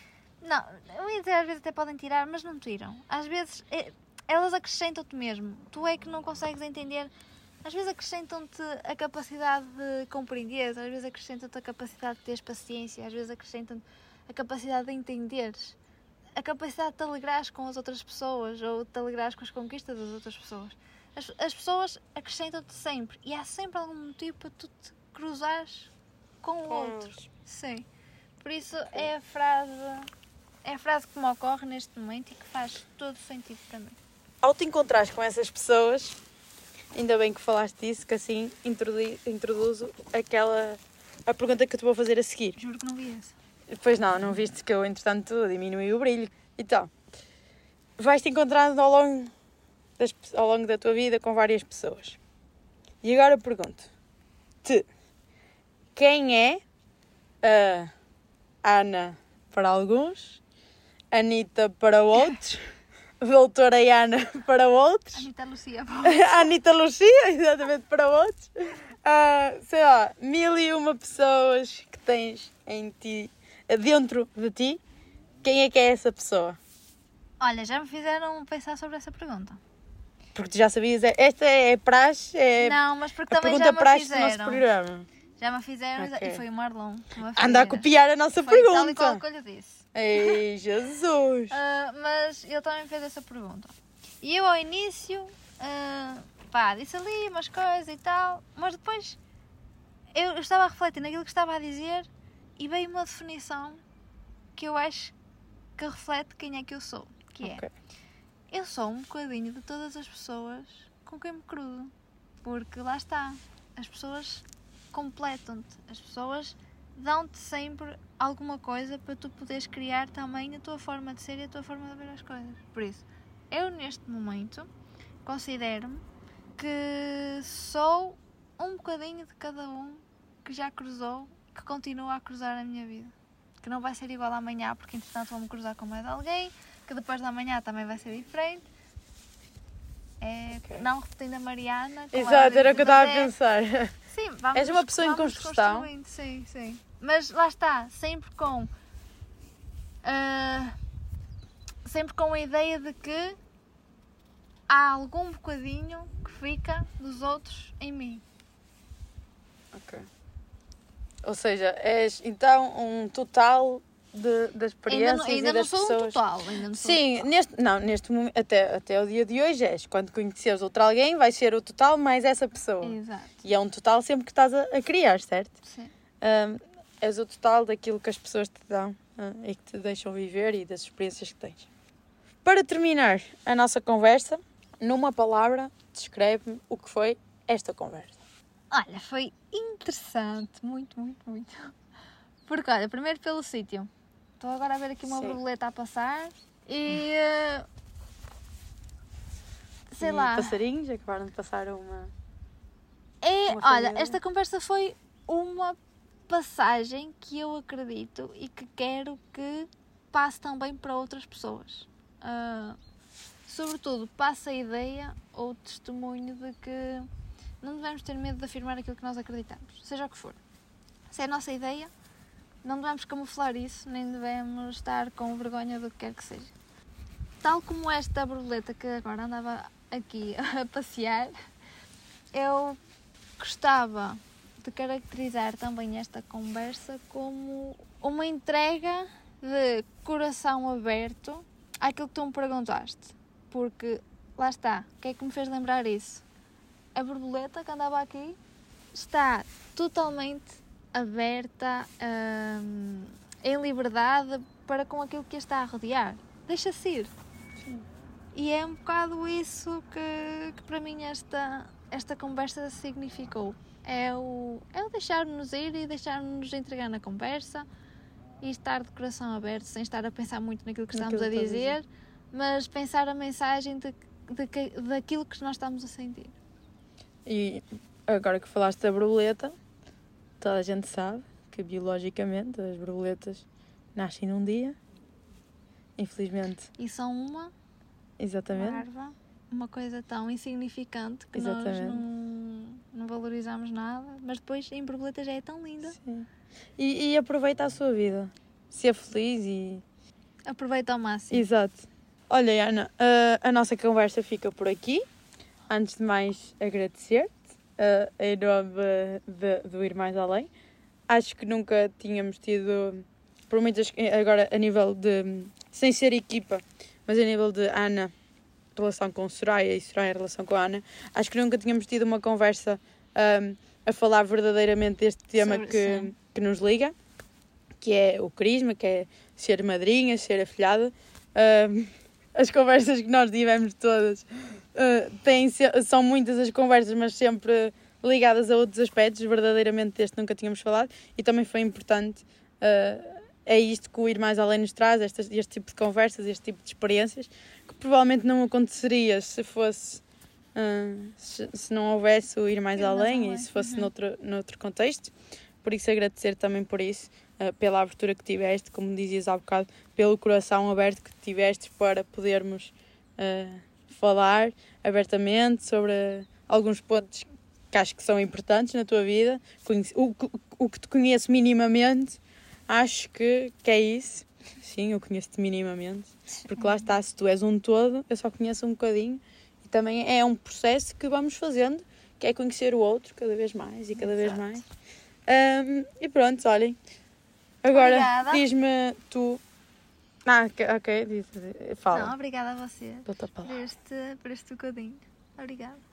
Não, eu ia dizer às vezes até podem tirar, mas não tiram. Às vezes é- elas acrescentam-te mesmo. Tu é que não consegues entender. Às vezes acrescentam-te a capacidade de compreender, às vezes acrescentam-te a capacidade de teres paciência, às vezes acrescentam-te a capacidade de entenderes a capacidade de te alegrares com as outras pessoas ou de te alegrares com as conquistas das outras pessoas. As, as pessoas acrescentam-te sempre e há sempre algum motivo para tu te cruzares com o outro. eles. Sim. Por isso é a frase. É a frase que me ocorre neste momento e que faz todo sentido para mim. Ao te encontrares com essas pessoas, ainda bem que falaste disso, que assim introdu- introduzo aquela a pergunta que eu te vou fazer a seguir. Juro que não vi essa. Pois não, não viste que eu, entretanto, diminui o brilho. Então, vais-te encontrando ao longo, das, ao longo da tua vida com várias pessoas. E agora pergunto-te: quem é a Ana para alguns, Anitta para outros, Doutora Ana para outros, Anitta Lucia, a Anitta Lucia, exatamente, para outros. Ah, sei lá, mil e uma pessoas que tens em ti, dentro de ti. Quem é que é essa pessoa? Olha, já me fizeram pensar sobre essa pergunta. Porque tu já sabias, é- esta é praxe, é não, mas porque também pergunta já me praxe do nosso fizeram. programa. Já me fizeram Ok. e foi o Marlon. Anda a copiar a nossa Foi tal e qual pergunta. que eu lhe disse. Ei, Jesus! Ah, mas ele também fez essa pergunta. E eu ao início, ah, pá, disse ali umas coisas e tal, mas depois eu, estava a refletir naquilo que estava a dizer e veio uma definição que eu acho que reflete quem é que eu sou. Que é, Ok. eu sou um bocadinho de todas as pessoas com quem me cruzo. Porque lá está, as pessoas completam-te, as pessoas dão-te sempre alguma coisa para tu poderes criar também a tua forma de ser e a tua forma de ver as coisas. Por isso, eu neste momento considero-me que sou um bocadinho de cada um que já cruzou, que continua a cruzar a minha vida. Que não vai ser igual amanhã, porque entretanto vou-me cruzar com mais alguém, que depois da manhã também vai ser diferente. É, Ok. Não repetindo a Mariana. Exato, era o que eu estava a é- pensar. Sim, vamos, És uma pessoa em construção. Sim, sim. Mas lá está, sempre com. ah, sempre com a ideia de que há algum bocadinho que fica dos outros em mim. Ok. Ou seja, és então um total de, das Ainda experiências não, e ainda das não sou pessoas. um total. Ainda não sou um Sim, total. neste, não, neste momento, até, até o dia de hoje és. Quando conheceres outro alguém, vai ser o total mais essa pessoa. Exato. E é um total sempre que estás a, a criar, certo? Sim. Ahm, és o total daquilo que as pessoas te dão ah, e que te deixam viver e das experiências que tens. Para terminar a nossa conversa, numa palavra, descreve-me o que foi esta conversa. Olha, foi interessante, muito, muito, muito. Porque, olha, primeiro pelo sítio. Estou agora a ver aqui uma Sim. borboleta a passar e. eh, Sei E lá. Passarinhos acabaram de passar uma. É, Uma olha, família. esta conversa foi uma passagem que eu acredito e que quero que passe também para outras pessoas. Ah, sobretudo, passa a ideia ou testemunho de que não devemos ter medo de afirmar aquilo que nós acreditamos, seja o que for. Se é a nossa ideia, não devemos camuflar isso, nem devemos estar com vergonha do que quer que seja. Tal como esta borboleta que agora andava aqui a passear, eu gostava de caracterizar também esta conversa como uma entrega de coração aberto àquilo que tu me perguntaste. Porque lá está, o que é que me fez lembrar isso? A borboleta que andava aqui está totalmente aberta, hum, em liberdade para com aquilo que a está a rodear. Deixa-se ir. E é um bocado isso que, que para mim esta, esta conversa significou. É o, é o deixar-nos ir e deixar-nos entregar na conversa e estar de coração aberto, sem estar a pensar muito naquilo que estamos Naquilo a estás a dizer, mas pensar a mensagem de, de, que- daquilo que nós estamos a sentir. E agora que falaste da borboleta, toda a gente sabe que biologicamente as borboletas nascem num dia. Infelizmente, E são uma exatamente. larva, uma coisa tão insignificante que nós Exatamente. não, não valorizamos nada, mas depois em borboleta já é tão linda. Sim. E, e aproveita a sua vida. Ser feliz e. Aproveita ao máximo. Exato. Olha, Ana, a, a nossa conversa fica por aqui. Antes de mais, agradecer-te uh, em nome de- do Ir Mais Além. Acho que nunca tínhamos tido, por muitas, agora a nível de sem ser equipa, mas a nível de Ana, relação com Soraya e Soraya, relação com a Ana, acho que nunca tínhamos tido uma conversa um, a falar verdadeiramente deste tema Sobre- que, sim. que nos liga, que é o carisma, que é ser madrinha, ser afilhada. Um, as conversas que nós tivemos todas uh, se- são muitas as conversas, mas sempre ligadas a outros aspectos, verdadeiramente deste nunca tínhamos falado, e também foi importante. uh, é isto que o Ir Mais Além nos traz, este, este tipo de conversas, este tipo de experiências, que provavelmente não aconteceria se fosse. uh, se, se não houvesse o Ir Mais Ir Mais Além Além, e se fosse uhum. noutro, noutro contexto. Por isso, agradecer também por isso, uh, pela abertura que tiveste, como dizias há bocado, pelo coração aberto que tiveste para podermos falar abertamente sobre alguns pontos que acho que são importantes na tua vida. O, que- o que te conheço minimamente, acho que, que é isso. Sim, eu conheço-te minimamente. Porque lá está, se tu és um todo, eu só conheço um bocadinho. E também é um processo que vamos fazendo, que é conhecer o outro cada vez mais e cada vez Exato. mais. Ahm, e pronto, olhem. Agora, diz-me tu. Ah, ok, diz, fala. Não, obrigada a você por este, por este bocadinho. Obrigada.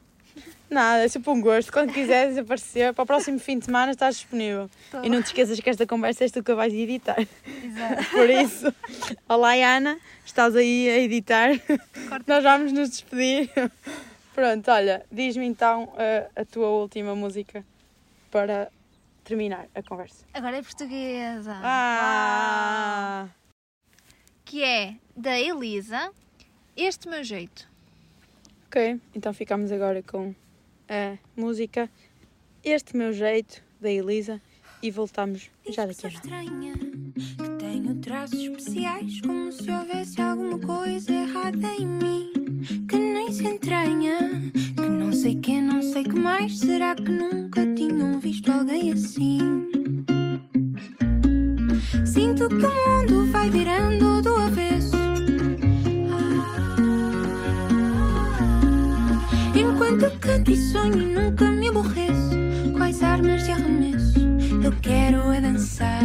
Nada, é sempre um gosto. Quando quiseres aparecer, para o próximo fim de semana estás disponível. Tô. E não te esqueças que esta conversa és tu que vais editar. Exato. Por isso, olá Ana, estás aí a editar. Corta. Nós vamos nos despedir. Pronto, olha, diz-me então a, a tua última música para terminar a conversa. Agora é portuguesa. Ah! Que é da Elisa. Este meu jeito. Ok, então ficamos agora com a música Este Meu Jeito, da Elisa, e voltamos já daqui a estranha, que tenho traços especiais, como se houvesse alguma coisa errada em mim, que nem se entranha, que não sei que, não sei que mais. Será que nunca tinham visto alguém assim? Sinto que o mundo vai virando do avesso. Enquanto canto e sonho e nunca me aborreço Quais armas de arremesso Eu quero é dançar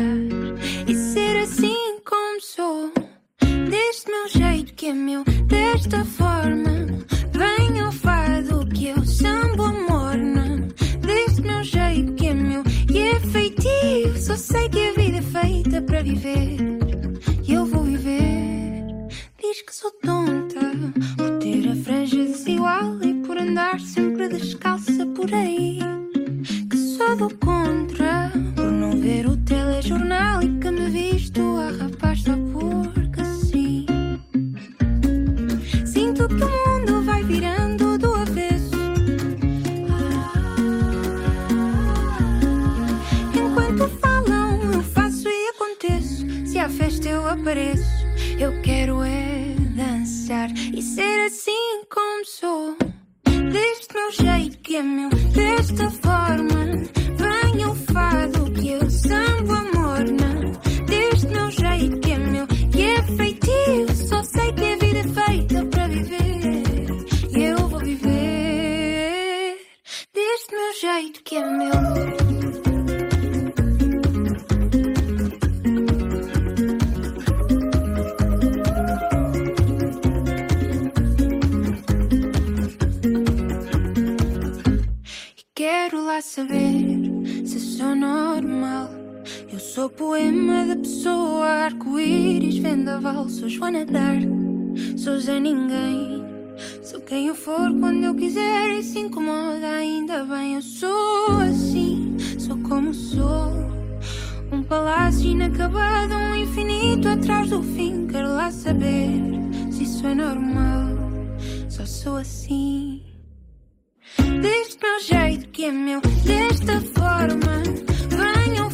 E ser assim como sou Deste meu jeito que é meu Desta forma viver. E eu vou viver. Diz que sou tonta por ter a franja desigual e por andar sempre descalça por aí. Que só dou contra por não ver o telejornal e que me visto a rapaz Há festa, eu quero é dançar e ser assim como sou. Deste meu jeito que é meu, desta forma. Venha o fado que eu sambo a morna. Deste meu jeito que é meu, que é feitio. Só sei que a vida é feita para viver. E eu vou viver. Deste meu jeito que é meu. Arco-íris, vendaval. Sou Joana Dark, sou Zé Ninguém. Sou quem eu for quando eu quiser e se incomoda, ainda bem. Eu sou assim, sou como sou. Um palácio inacabado, um infinito atrás do fim. Quero lá saber se isso é normal. Só sou assim. Deste meu jeito que é meu, desta forma. Venha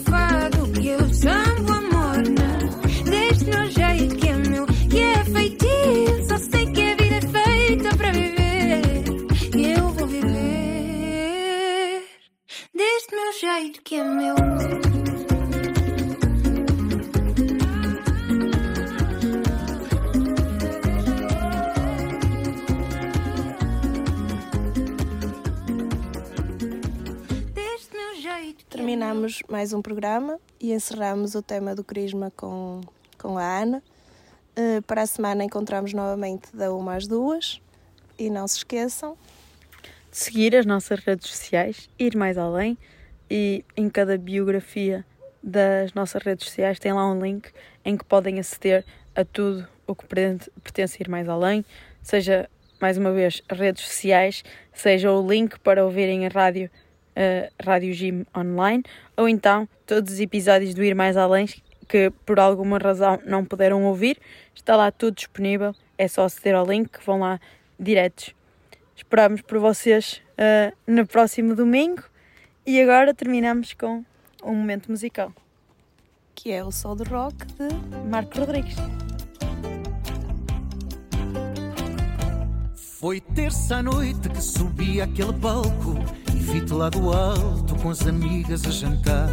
jeito que é meu. Deste meu jeito que é Terminamos mais um programa e encerramos o tema do Crisma com, com a Ana. Uh, para a semana encontramos novamente da uma às duas. E não se esqueçam de seguir as nossas redes sociais, ir mais além e em cada biografia das nossas redes sociais tem lá um link em que podem aceder a tudo o que pertence a ir mais além, seja mais uma vez redes sociais, seja o link para ouvirem a rádio, uh, Rádio Gym online, ou então todos os episódios do Ir Mais Além que por alguma razão não puderam ouvir, está lá tudo disponível, é só aceder ao link que vão lá diretos. Esperamos por vocês uh, no próximo domingo e agora terminamos com um momento musical. Que é o Sol do Rock de Marco Rodrigues. Foi terça noite que subi aquele palco e vi-te lá do alto com as amigas a jantar.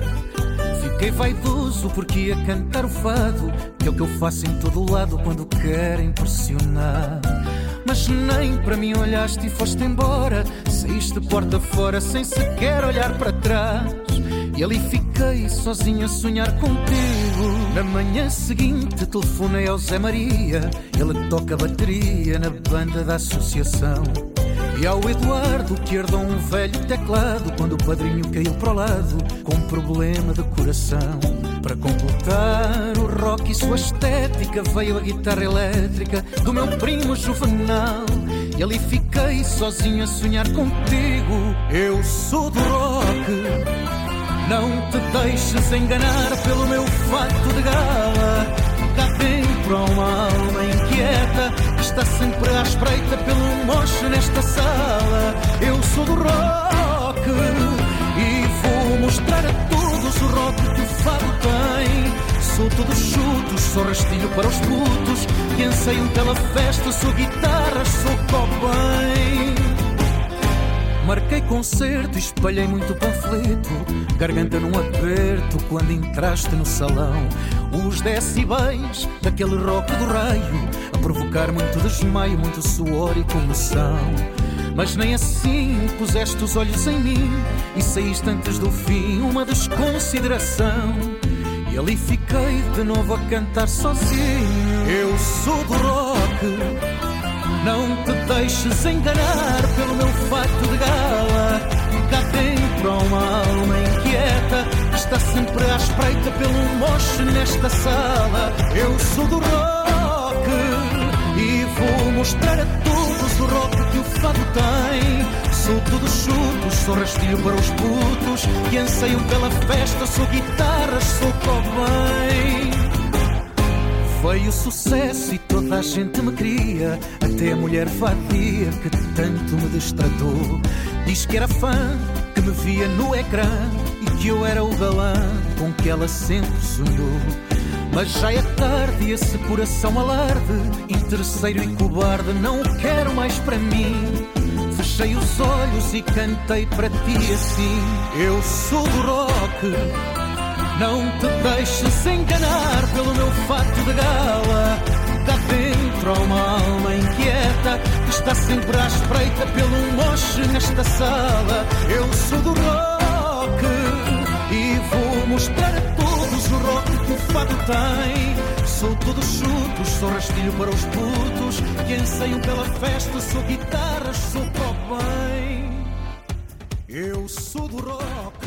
Fiquei vaidoso porque ia cantar o fado, que é o que eu faço em todo lado quando quero impressionar. Mas nem para mim olhaste e foste embora. Saíste porta fora sem sequer olhar para trás. E ali fiquei sozinho a sonhar contigo. Na manhã seguinte telefonei ao Zé Maria. Ele toca bateria na banda da associação. E ao Eduardo que herdou um velho teclado quando o padrinho caiu para o lado com um problema de coração. Para completar o rock e sua estética veio a guitarra elétrica do meu primo Juvenal. E ali fiquei sozinho a sonhar contigo. Eu sou do rock. Não te deixes enganar pelo meu fato de gala. Cá dentro há uma alma inquieta está sempre à espreita pelo mocho nesta sala. Eu sou do rock e vou mostrar a todos o rock que o fado tem. Sou todo chuto, sou rastilho para os putos que anseiam pela festa. Sou guitarra, sou bem. Marquei concerto e espalhei muito panfleto, garganta num aperto quando entraste no salão. Os decibéis daquele rock do raio a provocar muito desmaio, muito suor e comoção. Mas nem assim puseste os olhos em mim e saíste antes do fim, uma desconsideração. E ali fiquei de novo a cantar sozinho. Eu sou do rock não te deixes enganar pelo meu fato de gala. Cá dentro há uma alma inquieta que está sempre à espreita pelo moche nesta sala. Eu sou do rock e vou mostrar a todos o rock que o fado tem. Sou tudo chuto, sou rastilho para os putos que anseiam pela festa. Sou guitarra, sou bem. Veio sucesso e toda a gente me queria, até a mulher vadia que tanto me destratou. Diz que era fã, que me via no ecrã e que eu era o galã com que ela sempre sonhou. Mas já é tarde e esse coração alarde, interesseiro e cobarde, não o quero mais para mim. Fechei os olhos e cantei para ti assim: Eu sou do rock não te deixes enganar pelo meu fato de gala. Cá dentro há uma alma inquieta que está sempre à espreita pelo moche nesta sala. Eu sou do rock e vou mostrar a todos o rock que o fado tem. Sou todo chuto, sou rastilho para os putos que anseiam pela festa. Sou guitarra, sou pop bem. Eu sou do rock